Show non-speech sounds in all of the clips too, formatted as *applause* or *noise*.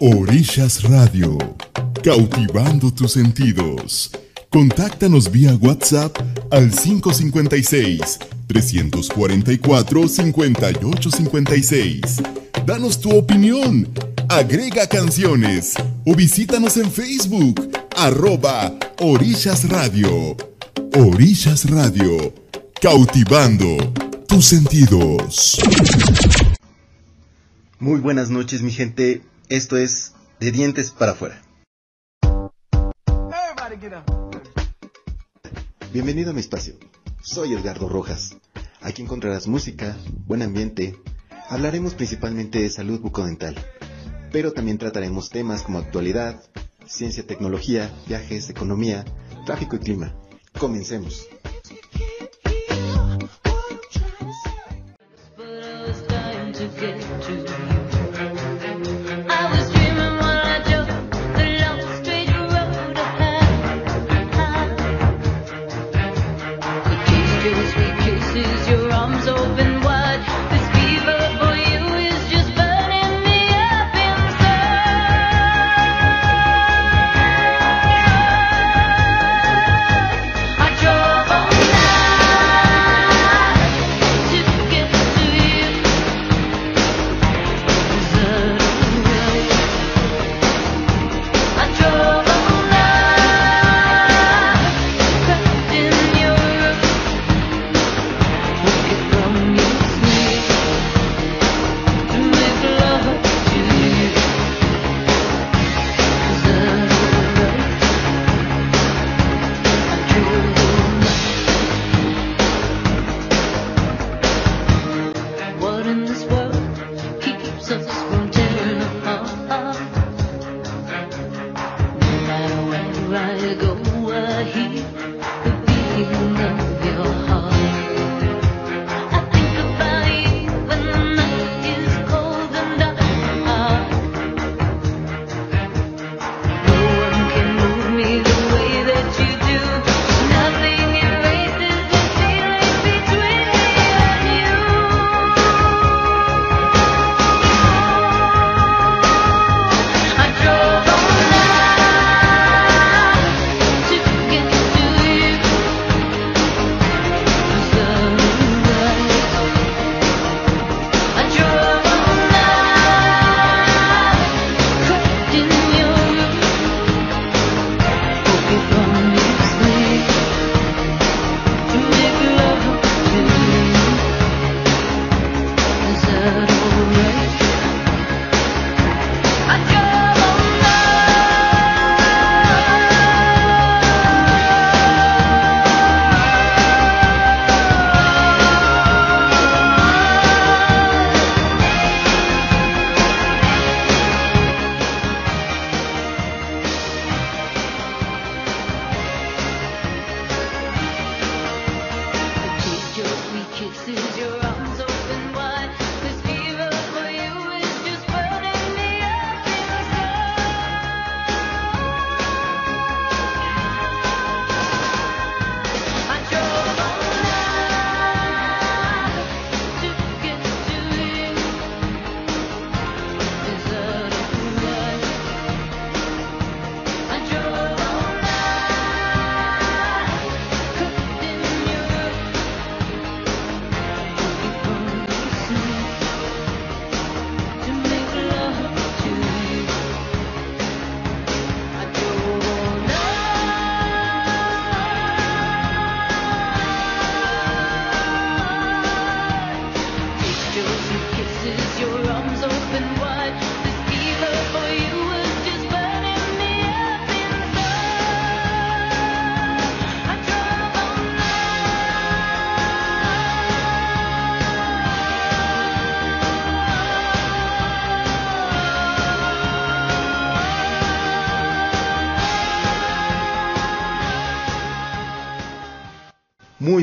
Orillas Radio, cautivando tus sentidos. Contáctanos vía WhatsApp al 556-344-5856. Danos tu opinión, agrega canciones o visítanos en Facebook, arroba Orillas Radio. Orillas Radio, cautivando tus sentidos. Muy buenas noches mi gente, esto es De Dientes para afuera. Bienvenido a mi espacio, soy Edgardo Rojas. Aquí encontrarás música, buen ambiente, hablaremos principalmente de salud bucodental, pero también trataremos temas como actualidad, ciencia, tecnología, viajes, economía, tráfico y clima. Comencemos. I'm just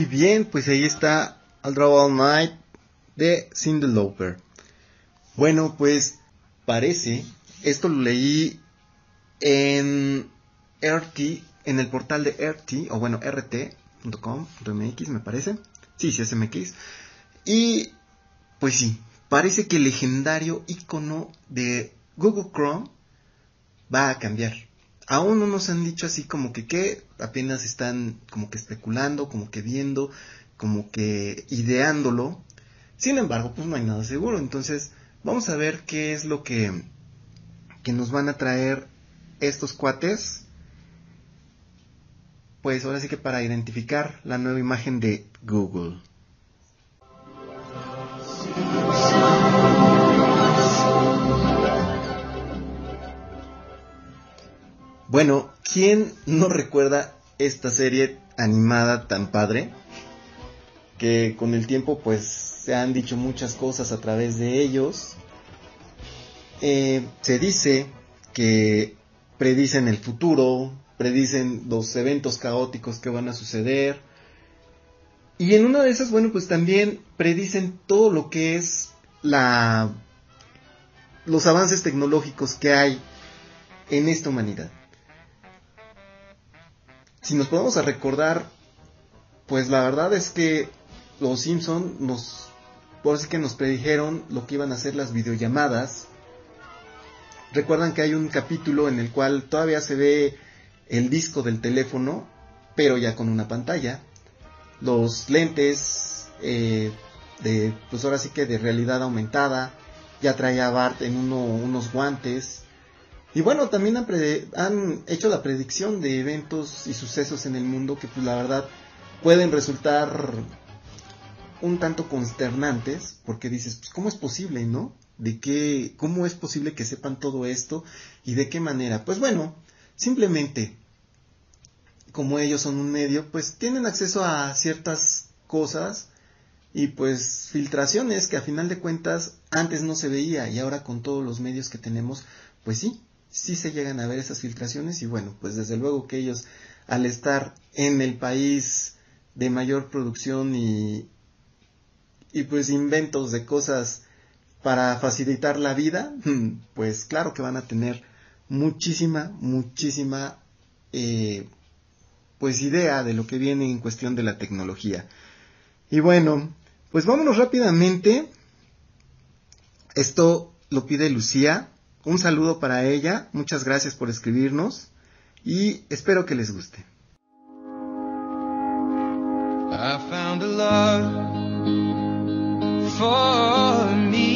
bien, pues ahí está Draw All Night de Cindy Lauper. Bueno, pues parece, esto lo leí en RT, en el portal de RT, o bueno, rt.com.mx me parece. Sí, sí es MX. Y pues sí, parece que el legendario icono de Google Chrome va a cambiar. Aún no nos han dicho así como que qué, apenas están como que especulando, como que viendo, como que ideándolo. Sin embargo, pues no hay nada seguro. Entonces, vamos a ver qué es lo que, que nos van a traer estos cuates. Pues ahora sí que para identificar la nueva imagen de Google. Bueno, ¿quién no recuerda esta serie animada tan padre? Que con el tiempo pues se han dicho muchas cosas a través de ellos. Eh, se dice que predicen el futuro, predicen los eventos caóticos que van a suceder. Y en una de esas, bueno, pues también predicen todo lo que es los avances tecnológicos que hay en esta humanidad si nos podemos recordar, pues la verdad es que los Simpson nos, por así que nos predijeron lo que iban a ser las videollamadas. Recuerdan que hay un capítulo en el cual todavía se ve el disco del teléfono, pero ya con una pantalla. Los lentes eh, de, pues ahora sí que de realidad aumentada. Ya traía Bart en uno, unos guantes. Y bueno, también han, hecho la predicción de eventos y sucesos en el mundo que pues la verdad pueden resultar un tanto consternantes, porque dices, pues ¿cómo es posible, no? ¿De qué, cómo es posible que sepan todo esto y de qué manera? Pues bueno, simplemente, como ellos son un medio, pues tienen acceso a ciertas cosas y pues filtraciones que a final de cuentas antes no se veía y ahora con todos los medios que tenemos, pues sí, sí se llegan a ver esas filtraciones y bueno, pues desde luego que ellos al estar en el país de mayor producción y, y pues inventos de cosas para facilitar la vida, *laughs* pues claro que van a tener muchísima, muchísima eh, pues idea de lo que viene en cuestión de la tecnología. Y bueno, pues vámonos rápidamente. Esto lo pide Lucía. Un saludo para ella, muchas gracias por escribirnos y espero que les guste. I found a love for me.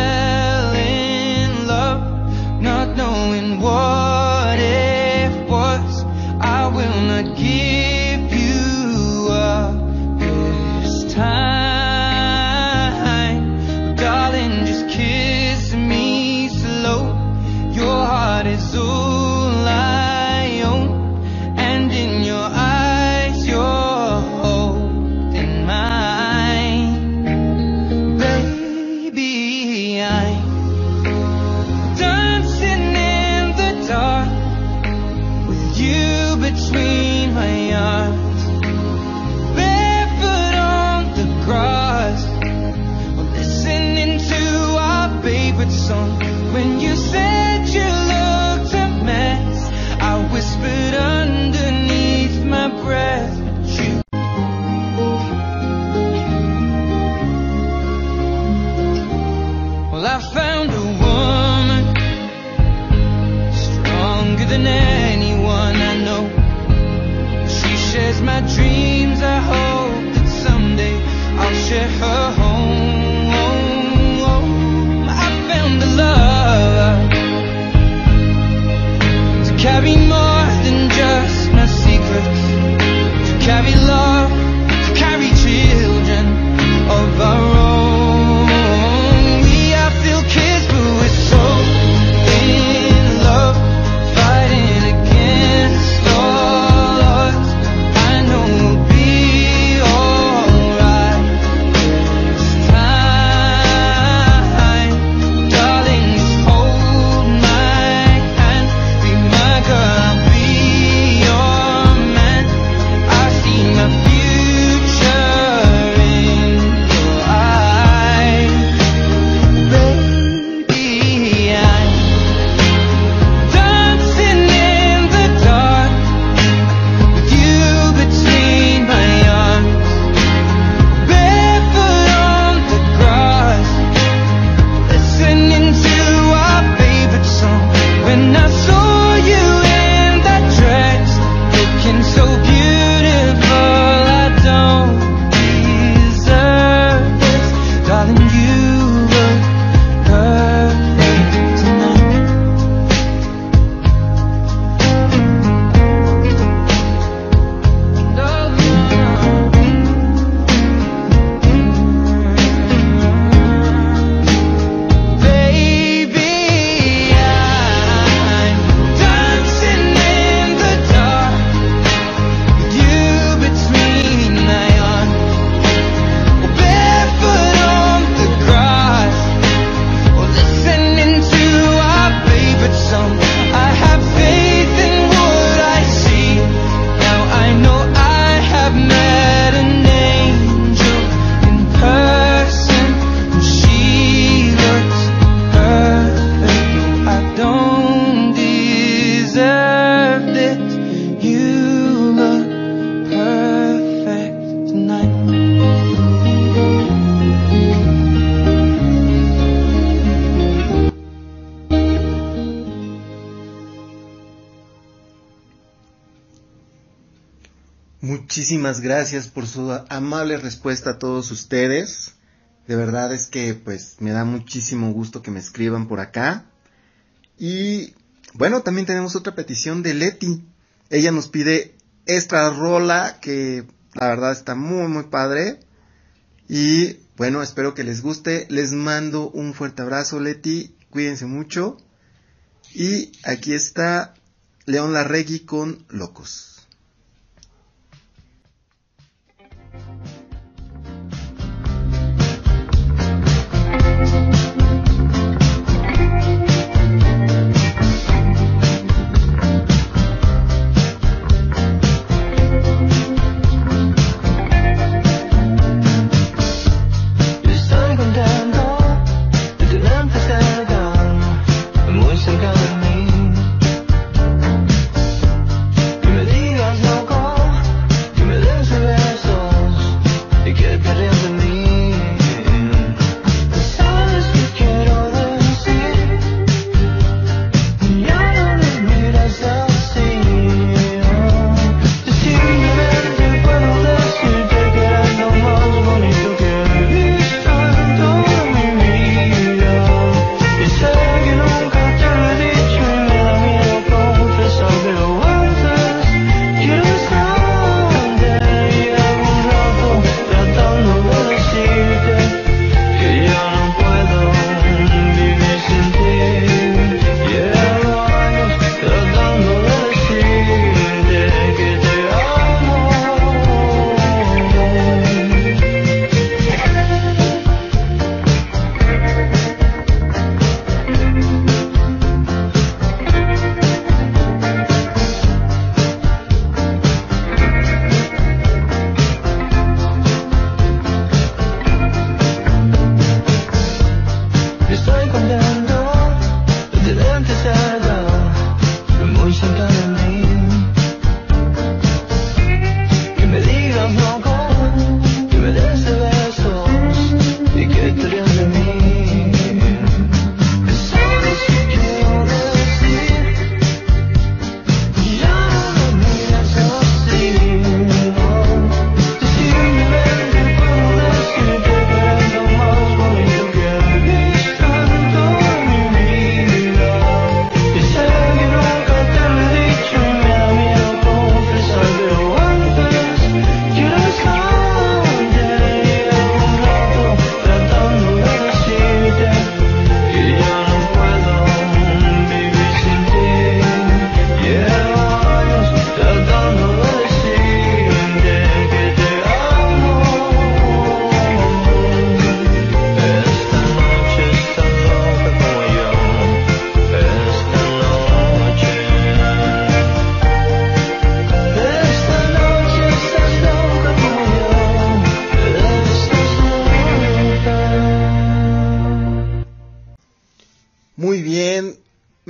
carry more than just my secrets, to carry love, Muchísimas gracias por su amable respuesta a todos ustedes. De verdad es que pues me da muchísimo gusto que me escriban por acá. Y bueno, también tenemos otra petición de Leti. Ella nos pide esta rola que la verdad está muy muy padre. Y bueno, espero que les guste. Les mando un fuerte abrazo, Leti. Cuídense mucho. Y aquí está León Larregui con Locos.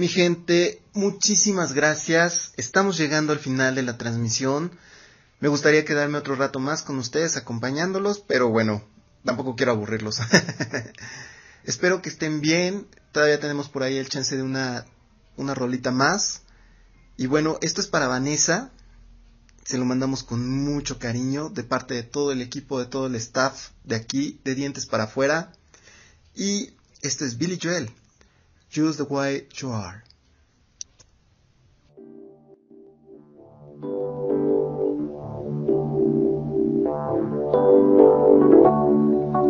Mi gente, muchísimas gracias. Estamos llegando al final de la transmisión. Me gustaría quedarme otro rato más con ustedes acompañándolos, pero bueno, tampoco quiero aburrirlos. *laughs* Espero que estén bien. Todavía tenemos por ahí el chance de una, una rolita más. Y bueno, esto es para Vanessa. Se lo mandamos con mucho cariño de parte de todo el equipo, de todo el staff de aquí, de dientes para afuera. Y esto es Billy Joel. Just the way you are.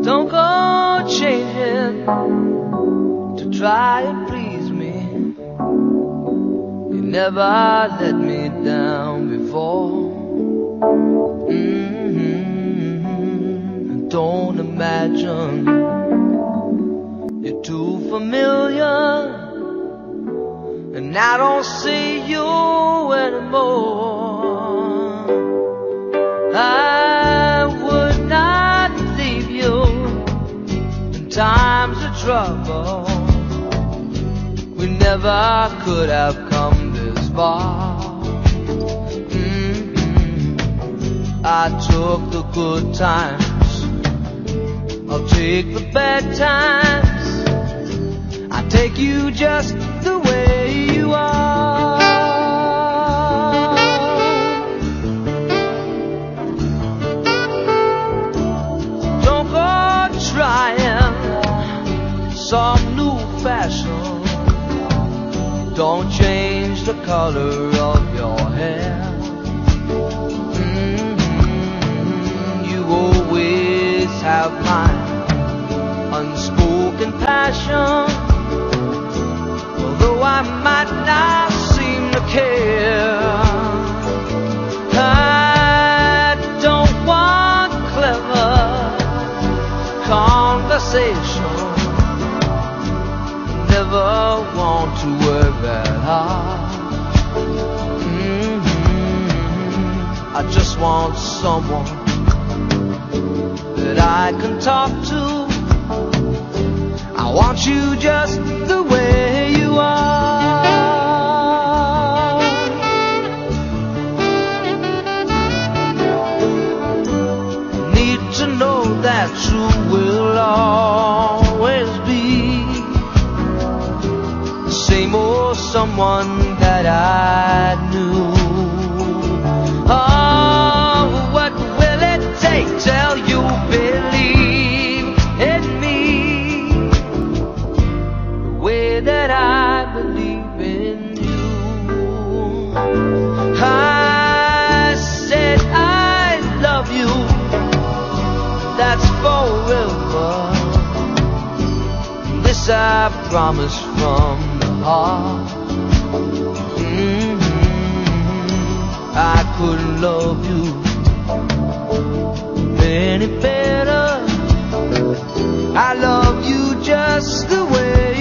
Don't go changing to try and please me. You never let me down before. Mm-hmm. Don't imagine you're too familiar, and I don't see you anymore. I would not leave you in times of trouble. We never could have come this far. Mm-hmm. I took the good times, I'll take the bad times. I take you just the way some new fashion. Don't change the color of your hair. Mhm, You always have my unspoken passion. Want someone that I can talk to. I want you just forever. This I promise from the heart. Mhm. I couldn't love you any better. I love you just the way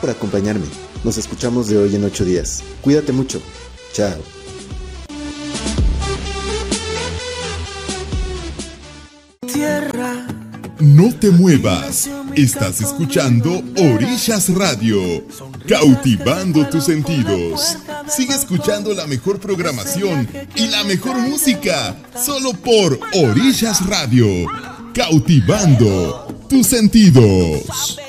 por acompañarme. Nos escuchamos de hoy en ocho días. Cuídate mucho. Chao. No te muevas. Estás escuchando Orillas Radio, cautivando tus sentidos. Sigue escuchando la mejor programación y la mejor música, solo por Orillas Radio, cautivando tus sentidos.